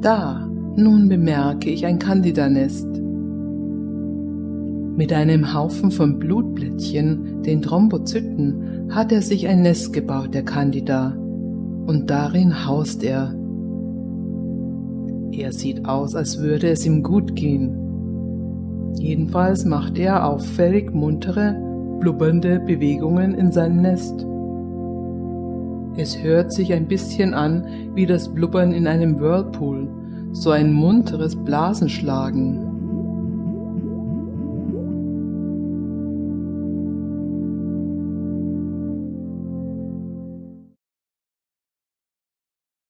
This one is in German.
Da, nun bemerke ich ein Candidanest. Mit einem Haufen von Blutblättchen, den Thrombozyten, hat er sich ein Nest gebaut, der Candida, und darin haust er. Er sieht aus, als würde es ihm gut gehen. Jedenfalls macht er auffällig muntere, blubbernde Bewegungen in seinem Nest. Es hört sich ein bisschen an wie das Blubbern in einem Whirlpool, so ein munteres Blasenschlagen.